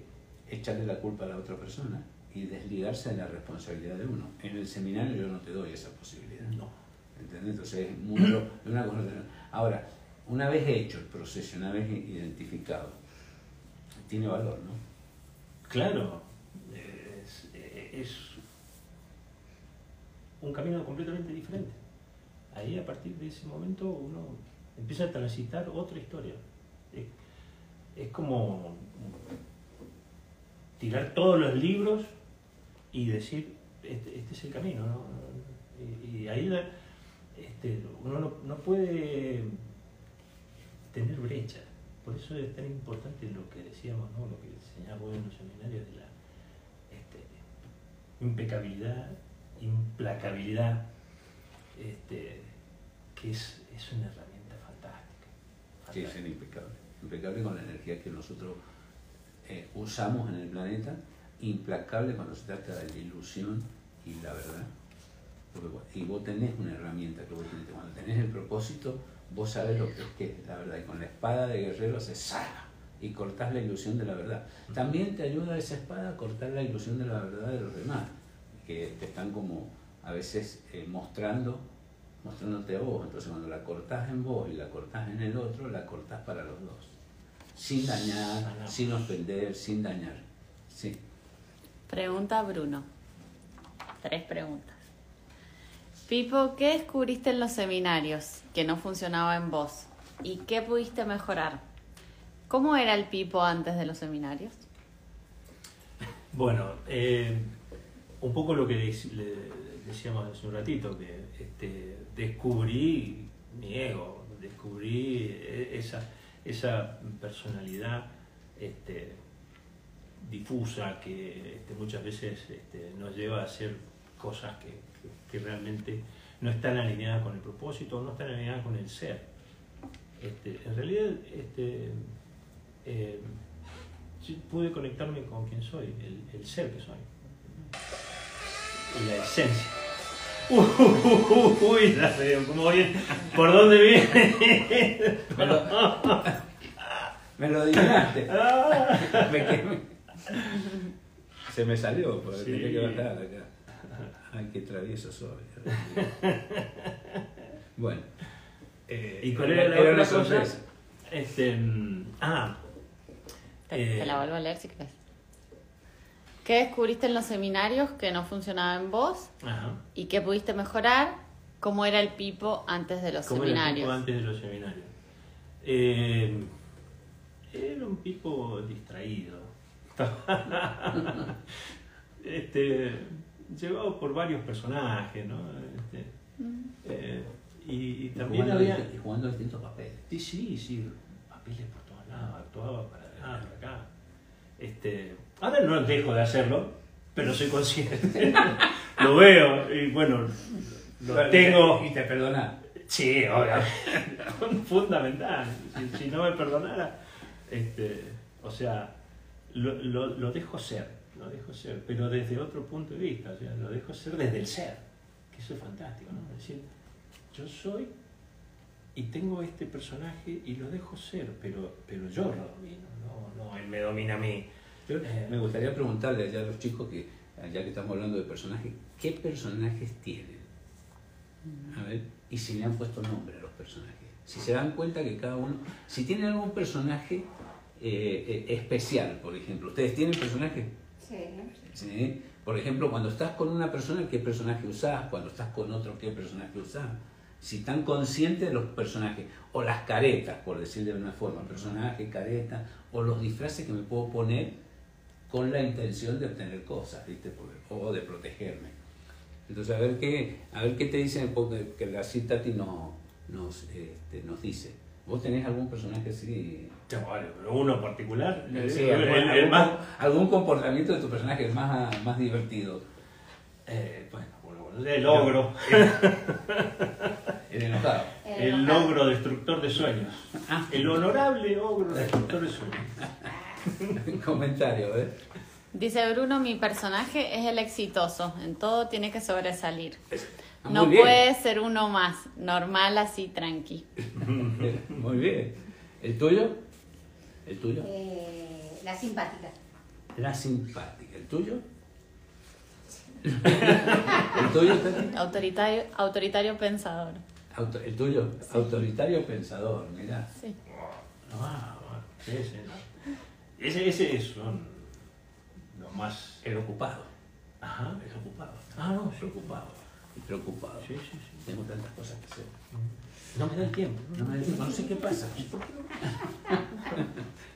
echarle la culpa a la otra persona y desligarse de la responsabilidad de uno. En el seminario yo no te doy esa posibilidad. No. ¿Entendés? Entonces es mucho, una cosa. Ahora, una vez hecho el proceso, una vez identificado, tiene valor, ¿no? Claro, es, es un camino completamente diferente. Ahí a partir de ese momento uno empieza a transitar otra historia. Es, es como tirar todos los libros y decir, este, este es el camino. ¿no? Y, ahí este, uno no, no, puede tener brecha. Por eso es tan importante lo que decíamos, ¿no? lo que enseñamos en los seminarios de la este, impecabilidad, implacabilidad, este, que es, es, una herramienta. Sí, es impecable. Impecable con la energía que nosotros eh, usamos en el planeta, implacable cuando se trata de la ilusión y la verdad. Porque, y vos tenés una herramienta que vos tenés. Cuando tenés el propósito, vos sabés lo que es, que la verdad. Y con la espada de guerrero se saca y cortás la ilusión de la verdad. También te ayuda esa espada a cortar la ilusión de la verdad de los demás, que te están como a veces eh, mostrando, mostrándote a vos. Entonces cuando la cortás en vos y la cortás en el otro, la cortás para los dos. Sin dañar, sin ofender, sin dañar. Sí. Pregunta Bruno. Tres preguntas. Pipo, ¿qué descubriste en los seminarios que no funcionaba en vos? ¿Y qué pudiste mejorar? ¿Cómo era el Pipo antes de los seminarios? Bueno, eh, un poco lo que le decíamos hace un ratito, que este, descubrí mi ego, descubrí esa, esa personalidad este, difusa que este, muchas veces este, nos lleva a hacer cosas que, que, realmente no están alineadas con el propósito, no están alineadas con el ser. En realidad, eh, pude conectarme con quien soy, el, el, ser que soy, la esencia. Uy, la veo, ¿cómo viene? ¿Por dónde viene? Me lo, me lo adivinaste. me quemé. Se me salió, porque sí. tenía que bajar acá. Ay, qué travieso soy. bueno. Eh, ¿Y cuál era la era otra cosa? Este, ah. Te, eh, te, la vuelvo a leer si querés. ¿Qué descubriste en los seminarios que no funcionaba en vos? Ajá. ¿Y qué pudiste mejorar? ¿Cómo era el Pipo antes de los ¿Cómo seminarios? Era el Pipo antes de los seminarios? Eh, era un Pipo distraído. este, llevado por varios personajes, ¿no? Este, eh, y, y, Y también jugando, había... y jugando distintos papeles. Sí, sí, sí, papeles por todos lados, actuaba para allá, para acá. Este, ahora no dejo de hacerlo, pero soy consciente. lo veo y bueno, lo Pero- tengo. Y te perdona. Sí, obviamente. Fundamental. Si, si no me perdonara, este, o sea, lo, lo, lo dejo ser, lo dejo ser, pero desde otro punto de vista, o sea, lo dejo ser desde el ser, que eso es fantástico, ¿no? Es decir, yo soy y tengo este personaje y lo dejo ser, pero, pero yo lo domino, no, no él me domina a mí. Yo Eh. me gustaría preguntarle allá a los chicos que, ya que estamos hablando de personajes, ¿qué personajes tienen? A ver, y si le han puesto nombre a los personajes. Si se dan cuenta que cada uno, si tienen algún personaje eh, eh, especial, por ejemplo, ¿ustedes tienen personajes? Sí. ¿Sí? Por ejemplo, cuando estás con una persona, ¿qué personaje usás? Cuando estás con otro, ¿qué personaje usás? Si están conscientes de los personajes, o las caretas, por decir de una forma, personaje, careta, o los disfraces que me puedo poner con la intención de obtener cosas, ¿viste? O de protegerme. Entonces, a ver qué, a ver qué te dicen, porque que la Citati nos, nos, este, nos dice. ¿Vos tenés algún personaje así? Varios, pero uno particular, Sí, el, algún, el- el algún- más... algún comportamiento de tu personaje más, más divertido. eh, bueno, el ogro, El enojado. El ogro destructor de sueños. Ah. El honorable ogro destructor de sueños. Comentario, ¿eh? Dice Bruno, mi personaje es el exitoso, en todo tiene que sobresalir. No puede ser uno más, normal así, tranqui. Muy bien. ¿El tuyo? ¿El tuyo? Eh, la simpática. La simpática. ¿El tuyo? ¿El tuyo, Tati? Autoritario, autoritario pensador. Auto- ¿El tuyo? Autoritario pensador, mira. Sí. Ah, bueno, ese, ¿no? ese, ese son los más... El ocupado. Ajá. El ocupado. Ah, no, sí. Preocupado. Y preocupado. Sí, sí, sí. Tengo tantas cosas que hacer. No me da el tiempo. No, me da tiempo, no sé qué pasa.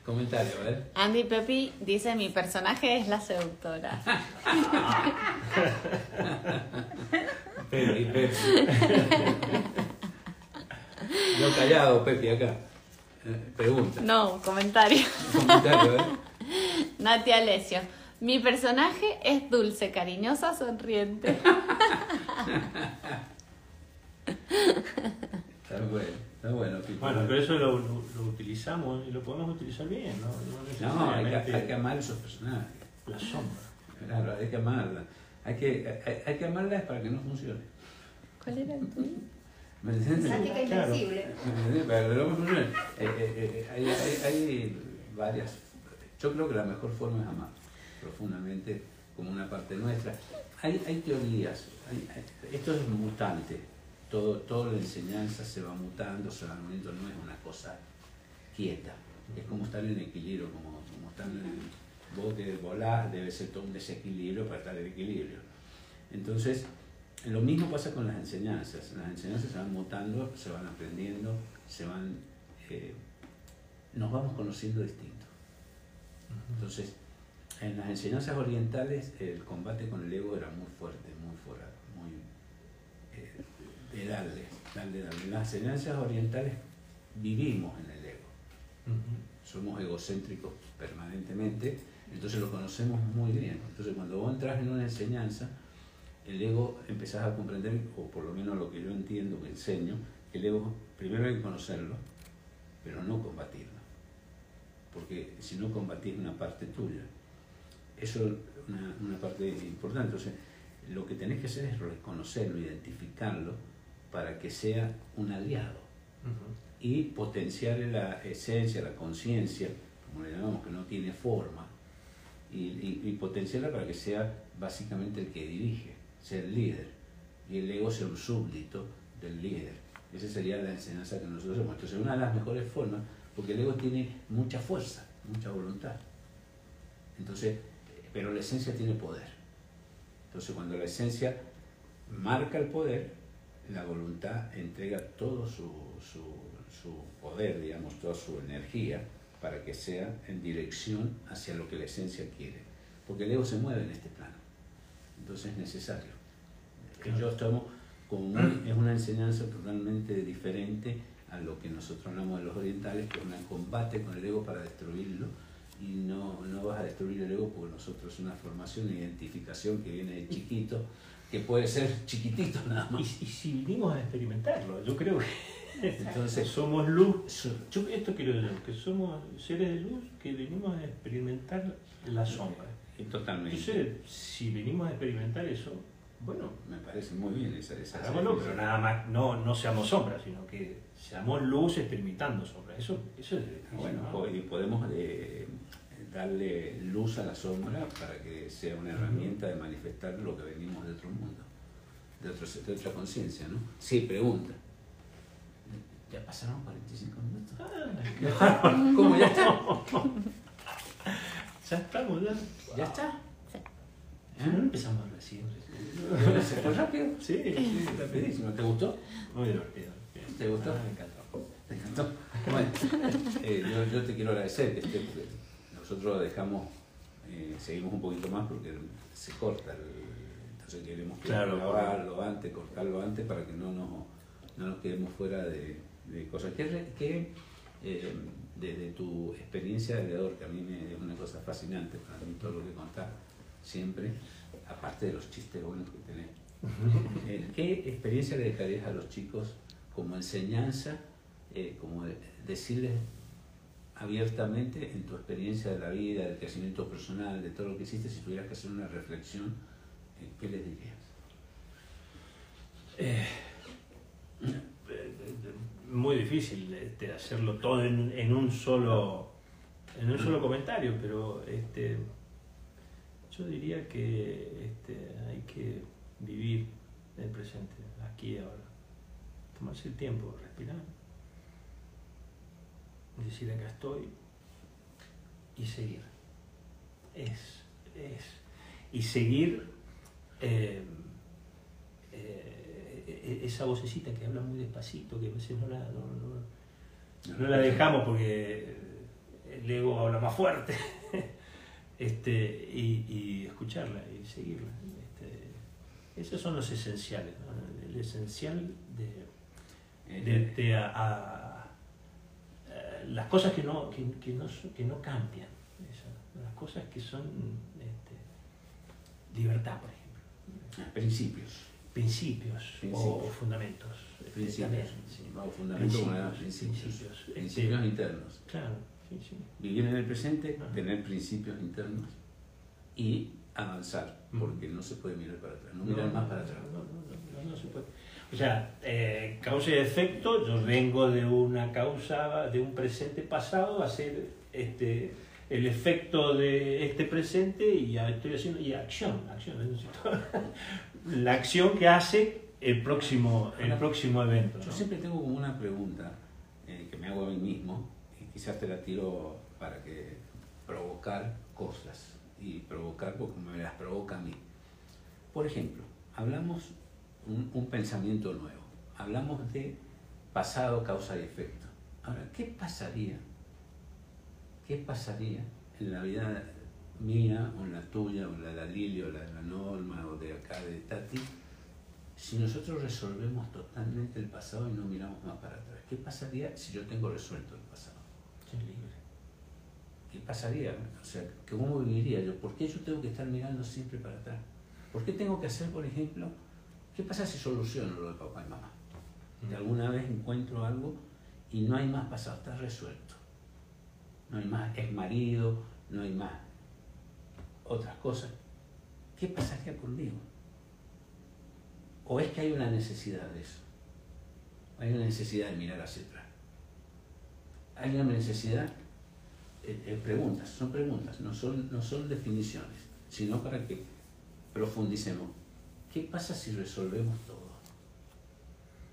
Comentario, a ver. Andy Pepi dice, mi personaje es la seductora. Pepi, Pepi. Yo callado, Pepi, acá. Eh, pregunta. No, comentario. Comentario, ¿eh? Nati Alesio, mi personaje es dulce, cariñosa, sonriente. Está bueno, está bueno. Bueno, pero eso lo, lo- lo utilizamos y lo podemos utilizar bien, ¿no? No No, hay que, necesariamente hay que amar esos personajes. La sombra. Claro, hay que amarla. Hay que, hay, hay que amarlas para que no funcione. ¿Cuál era el tuyo? ¿Me entiendes? Sática Claro. Para que no funcione. Eh, eh, eh, hay, hay- hay varias. Yo creo que la mejor forma es amar profundamente como una parte nuestra. Hay, hay teorías. hay- hay- esto es mutante. Todo, toda la enseñanza se va mutando, se va moviendo, no es una cosa quieta. Es como estar en equilibrio, como, como estar en vos que volás, debe ser todo un desequilibrio para estar en equilibrio. Entonces, lo mismo pasa con las enseñanzas. Las enseñanzas se van mutando, se van aprendiendo, se van, eh, nos vamos conociendo distinto. Entonces, en las enseñanzas orientales el combate con el ego era muy fuerte, muy fuera, muy eh, de darle, darle, darle. En las enseñanzas orientales vivimos en el ego somos egocéntricos permanentemente, entonces lo conocemos muy bien. Entonces cuando vos entras en una enseñanza, el ego empezás a comprender, o por lo menos lo que yo entiendo, que enseño, que el ego primero hay que conocerlo, pero no combatirlo. Porque si no combatís una parte tuya, eso es una, una parte importante. Entonces, lo que tenés que hacer es reconocerlo, identificarlo, para que sea un aliado y potenciar la esencia, la conciencia, como le llamamos, que no tiene forma, y, y- y potenciarla para que sea básicamente el que dirige, sea el líder, y el ego sea un súbdito del líder. Esa sería la enseñanza que nosotros hacemos. Entonces, una de las mejores formas, porque el ego tiene mucha fuerza, mucha voluntad. Entonces, pero la esencia tiene poder. Entonces, cuando la esencia marca el poder, la voluntad entrega todo su, su, su poder, digamos, toda su energía para que sea en dirección hacia lo que la esencia quiere. Porque el ego se mueve en este plano. Entonces es necesario. Que yo estamos como muy- es una enseñanza totalmente diferente a lo que nosotros hablamos de los orientales, que es un combate con el ego para destruirlo. Y no, no vas a destruir el ego porque nosotros es una formación, una identificación que viene de chiquito que puede ser chiquitito nada más. y si vinimos a experimentarlo, yo creo que Entonces, somos luz. Yo esto quiero decir, que somos seres de luz que venimos a experimentar la sombra. totalmente. Entonces, si venimos a experimentar eso, bueno, Me parece muy bien esa, esa hagámoslo, pero nada más, no, no seamos sombra, sino que seamos luz experimentando sombra. Eso, eso es Bueno, ¿no? po- y podemos eh, darle luz a la sombra para que sea una herramienta de manifestar lo que venimos de otro mundo, de, otro, de otra conciencia, ¿no? Sí, pregunta. ¿Ya pasaron 45 minutos? Ah, ¿Cómo? ¿Ya está? ya estamos, ya. ¿Ya está? Si no empezamos recién. ¿Se fue rápido? Sí, sí, Rapidísimo. ¿Te gustó? Muy divertido. ¿Te gustó? Ah, me encantó. ¿Te encantó? Bueno, eh, yo, yo te quiero agradecer que estés, nosotros dejamos, eh, seguimos un poquito más porque se corta, el- entonces queremos que Claro, grabarlo antes, cortarlo antes para que no nos, no nos quedemos fuera de, de cosas. ¿Qué, eh, desde tu experiencia de leedor, que a mí me, es una cosa fascinante para mí todo lo que contás siempre, aparte de los chistes buenos que tenés, eh, ¿qué experiencia le dejarías a los chicos como enseñanza, eh, como de- decirles abiertamente en tu experiencia de la vida, del crecimiento personal, de todo lo que hiciste, si tuvieras que hacer una reflexión, eh, ¿qué les dirías? Eh, muy difícil este, hacerlo todo en, en un solo en un solo comentario, pero este, yo diría que este, hay que vivir el presente, aquí y ahora. Tomarse el tiempo, respirar, decir acá estoy y seguir. Es, es. Y seguir eh, eh, esa vocecita que habla muy despacito, que a veces no la, no, no- no la dejamos porque el ego habla más fuerte. este, y, y escucharla y seguirla. Este, esos son los esenciales, el esencial de, Eh, de, de a- a- las cosas que no, que, que no, que no cambian, esas, las cosas que son este, libertad, por ejemplo, principios. principios, o fundamentos. este, Principios. también, sí. Vamos, fundamento como Principios, era, principios. principios. Este- Principios internos. Claro, sí, sí. Vivir en el presente, Ajá. tener principios internos y avanzar, porque no se puede mirar para atrás, no mirar más para atrás. No, no, no se puede. O sea, eh, causa y efecto, yo vengo de una causa, de un presente pasado a ser este, el efecto de este presente y ya estoy haciendo, y acción, acción, la acción que hace el próximo, el próximo evento. Yo siempre tengo como una pregunta eh, que me hago a mí mismo, y quizás te la tiro para que provocar cosas, y provocar porque me las provoca a mí. Por ejemplo, hablamos un, un pensamiento nuevo, hablamos de pasado, causa y efecto. Ahora, ¿qué pasaría? ¿Qué pasaría en la vida mía, o en la tuya, o en la de Lili, o la de la Norma, o de acá de Tati, si nosotros resolvemos totalmente el pasado y no miramos más para atrás, ¿qué pasaría si yo tengo resuelto el pasado? Soy libre. ¿Qué pasaría? O sea, ¿cómo viviría yo? ¿Por qué yo tengo que estar mirando siempre para atrás? ¿Por qué tengo que hacer, por ejemplo, qué pasa si soluciono lo de papá y mamá? Que alguna vez encuentro algo y no hay más pasado, está resuelto. No hay más ex marido, no hay más otras cosas. ¿Qué pasaría conmigo? ¿O es que hay una necesidad de eso? Hay una necesidad de mirar hacia atrás. Hay una necesidad, eh, eh, preguntas, son preguntas, no son, no son definiciones, sino para que profundicemos. ¿Qué pasa si resolvemos todo?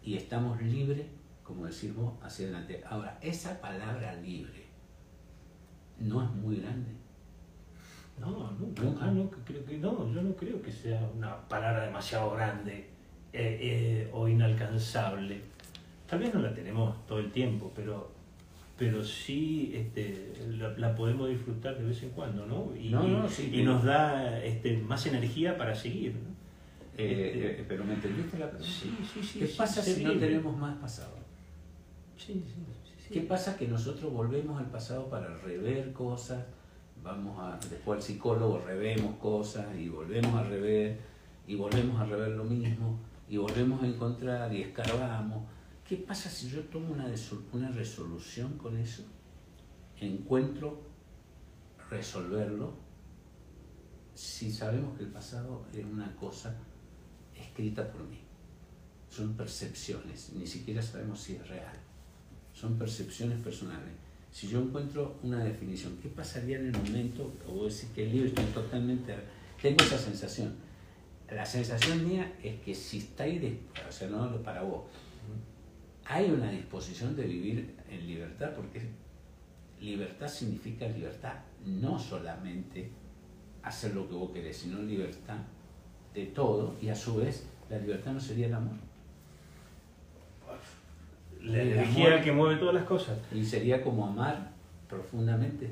Y estamos libres, como decimos, hacia adelante. Ahora, esa palabra libre no es muy grande. No, nunca, Nunca. no creo que no, yo no creo que sea una palabra demasiado grande eh, eh, o inalcanzable. Tal vez no la tenemos todo el tiempo, pero, pero sí este, la, la podemos disfrutar de vez en cuando, ¿no? Y, No, no, y- sí, y nos da este, más energía para seguir. ¿no? Eh, Este- eh, pero ¿me entendiste la pregunta? Sí, sí, sí. ¿Qué sí, pasa si no tenemos más pasado? Sí, sí. ¿Qué pasa que nosotros volvemos al pasado para rever cosas? Vamos a, después al psicólogo, revemos cosas y volvemos a rever y volvemos a rever lo mismo y volvemos a encontrar y escarbamos. ¿Qué pasa si yo tomo una, una resolución con eso? Encuentro resolverlo si sabemos que el pasado es una cosa escrita por mí. Son percepciones, ni siquiera sabemos si es real. Son percepciones personales. Si yo encuentro una definición, ¿qué pasaría en el momento? O decir que el libro está totalmente... Tengo esa sensación. La sensación mía es que si está ahí, o sea, no para vos, hay una disposición de vivir en libertad, porque libertad significa libertad, no solamente hacer lo que vos querés, sino libertad de todo, y a su vez la libertad no sería el amor. La energía que mueve todas las cosas. Y sería como amar profundamente.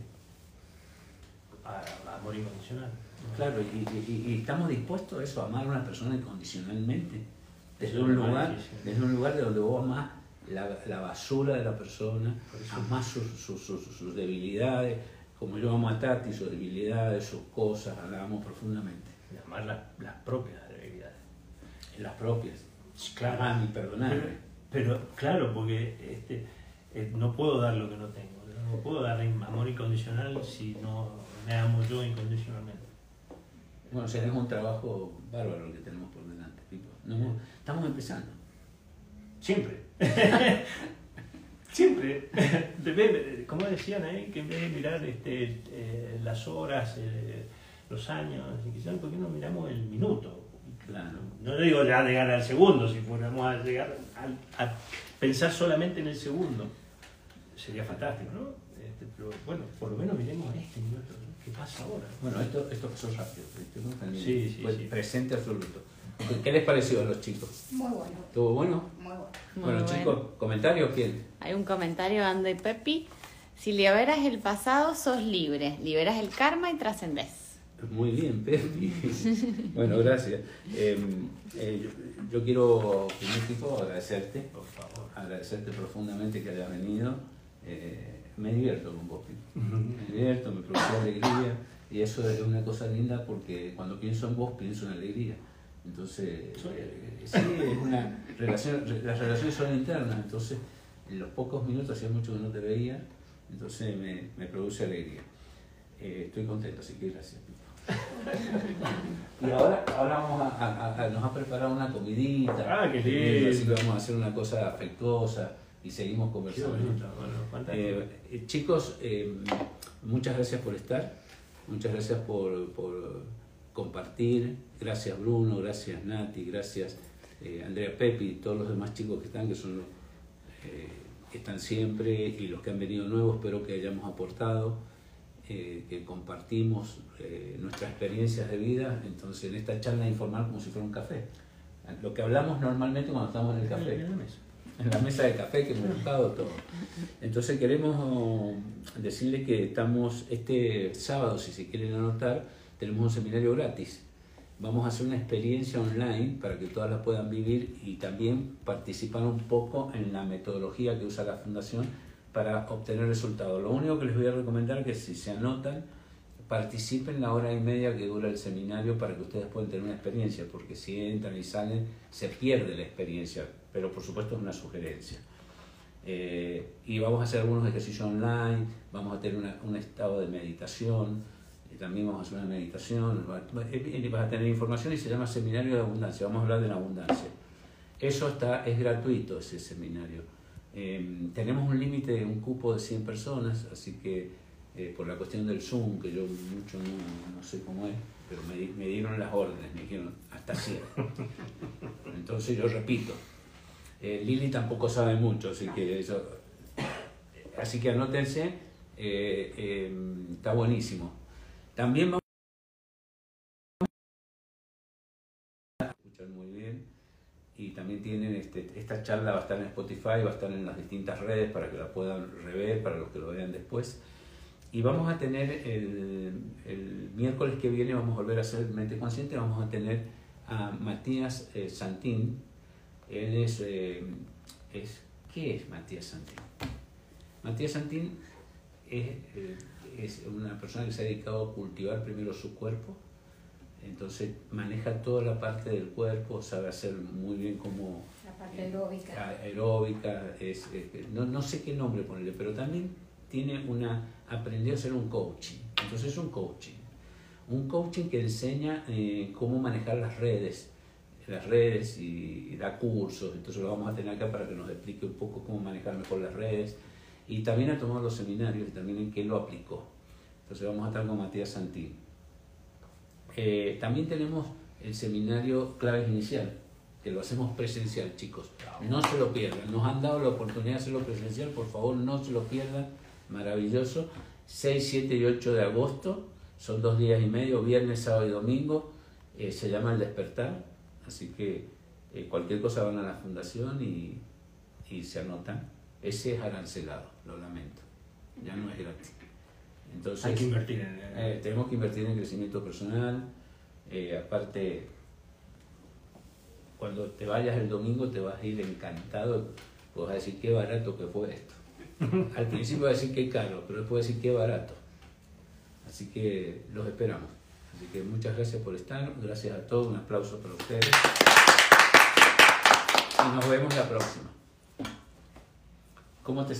amor incondicional. Claro, y, estamos dispuestos a eso, a amar a una persona incondicionalmente. Desde un lugar, desde un lugar de donde vos amás la, basura de la persona, amás sus, sus, debilidades, como yo amo a Tati, sus debilidades, sus cosas, la amo profundamente. Y amar las, propias debilidades. Las propias. Claro. Amar y perdonar. Pero, claro, porque este, eh, no puedo dar lo que no tengo. No puedo dar amor incondicional si no me amo yo incondicionalmente. Bueno, o sea, es un trabajo bárbaro el que tenemos por delante, Pipo. estamos empezando. Siempre. Siempre. como decían ahí, que en vez de mirar este, eh, las horas, eh, los años, ¿por qué no miramos el minuto? Claro. No digo ya llegar al segundo, si fuéramos a llegar a, pensar solamente en el segundo, sería fantástico, ¿no? Este, pero bueno, por lo menos miremos este minuto. ¿Qué pasa ahora? Bueno, esto, esto pasó rápido, sí, sí, fue presente absoluto. ¿Qué les pareció a los chicos? Muy bueno. ¿Estuvo bueno? Muy bueno. bueno, chicos, ¿comentario quién? Hay un comentario de Ando y Pepi. Si liberas el pasado, sos libre. Liberas el karma y trascendés. Muy bien, Pepi. bueno, gracias. Em, eh, yo, quiero, primer tipo, agradecerte, por favor, agradecerte profundamente que hayas venido. Eh, me divierto con vos, Me divierto, me produce alegría. Y eso es una cosa linda porque cuando pienso en vos, pienso en alegría. Entonces, eh, sí, es una relación, las relaciones son internas, entonces en los pocos minutos, hacía mucho que no te veía, entonces me, me produce alegría. Eh, estoy contento, así que gracias. Y ahora, ahora vamos a, a, nos ha preparado una comidita. Ah, qué lindo. Así que vamos a hacer una cosa afectuosa y seguimos conversando. Eh, chicos, muchas gracias por estar, muchas gracias por, por compartir. Gracias Bruno, gracias Nati, gracias eh, Andrea Pepi, todos los demás chicos que están, que son los eh, que están siempre y los que han venido nuevos, espero que hayamos aportado, eh, que compartimos nuestras experiencias de vida. Entonces, en esta charla informal, como si fuera un café. Lo que hablamos normalmente cuando estamos en el café. En la mesa de café que hemos buscado todo. Entonces queremos decirle que estamos este sábado, si se quieren anotar, tenemos un seminario gratis. Vamos a hacer una experiencia online para que todas la puedan vivir y también participar un poco en la metodología que usa la Fundación para obtener resultados. Lo único que les voy a recomendar es que si se anotan, participen la hora y media que dura el seminario para que ustedes puedan tener una experiencia, porque si entran y salen se pierde la experiencia, pero por supuesto es una sugerencia. Eh, y vamos a hacer algunos ejercicios online, vamos a tener un estado de meditación, también vamos a hacer una meditación, vas a tener información y se llama Seminario de Abundancia, vamos a hablar de la abundancia. Eso está, es gratuito ese seminario. Em, tenemos un límite, de un cupo de 100 personas, así que eh, por la cuestión del Zoom, que yo mucho no, sé cómo es, pero me, me, dieron las órdenes, me dijeron hasta 100. Entonces yo repito, eh, Lili tampoco sabe mucho, así que eso, así que anótense, eh, em, está buenísimo. También vamos y también tienen este, esta charla va a estar en Spotify, va a estar en las distintas redes para que la puedan rever, para los que lo vean después. Y vamos a tener el, el miércoles que viene, vamos a volver a hacer Mente Consciente, vamos a tener a Matías eh, Santín. Él es, eh, es, ¿qué es Matías Santín? Matías Santín es... Eh, es una persona que se ha dedicado a cultivar primero su cuerpo, Entonces maneja toda la parte del cuerpo, sabe hacer muy bien como La parte aeróbica. aeróbica, es, no, no sé qué nombre ponerle, pero también tiene una, aprendió a hacer un coaching. Entonces es un coaching. Un coaching que enseña eh, cómo manejar las redes, las redes y, y da cursos. Entonces lo vamos a tener acá para que nos explique un poco cómo manejar mejor las redes. Y también ha tomado los seminarios y también en qué lo aplicó. Entonces vamos a estar con Matías Santín. Eh, también tenemos el seminario Claves Inicial, que lo hacemos presencial, chicos. No se lo pierdan. Nos han dado la oportunidad de hacerlo presencial, por favor, no se lo pierdan. Maravilloso. 6, 7 y 8 de agosto, son dos días y medio, viernes, sábado y domingo. Eh, se llama El Despertar, así que eh, cualquier cosa van a la fundación y, y se anotan. Ese es arancelado, lo lamento. Ya no es gratis. Entonces, Hay que invertir en eh, tenemos que invertir en crecimiento personal. eh, aparte, cuando te vayas el domingo te vas a ir encantado. Pues vas a decir qué barato que fue esto. Al principio vas a decir qué caro, pero después vas a decir qué barato. Así que los esperamos. Así que muchas gracias por estar. Gracias a todos. Un aplauso para ustedes. Y nos vemos la próxima. ¿Cómo te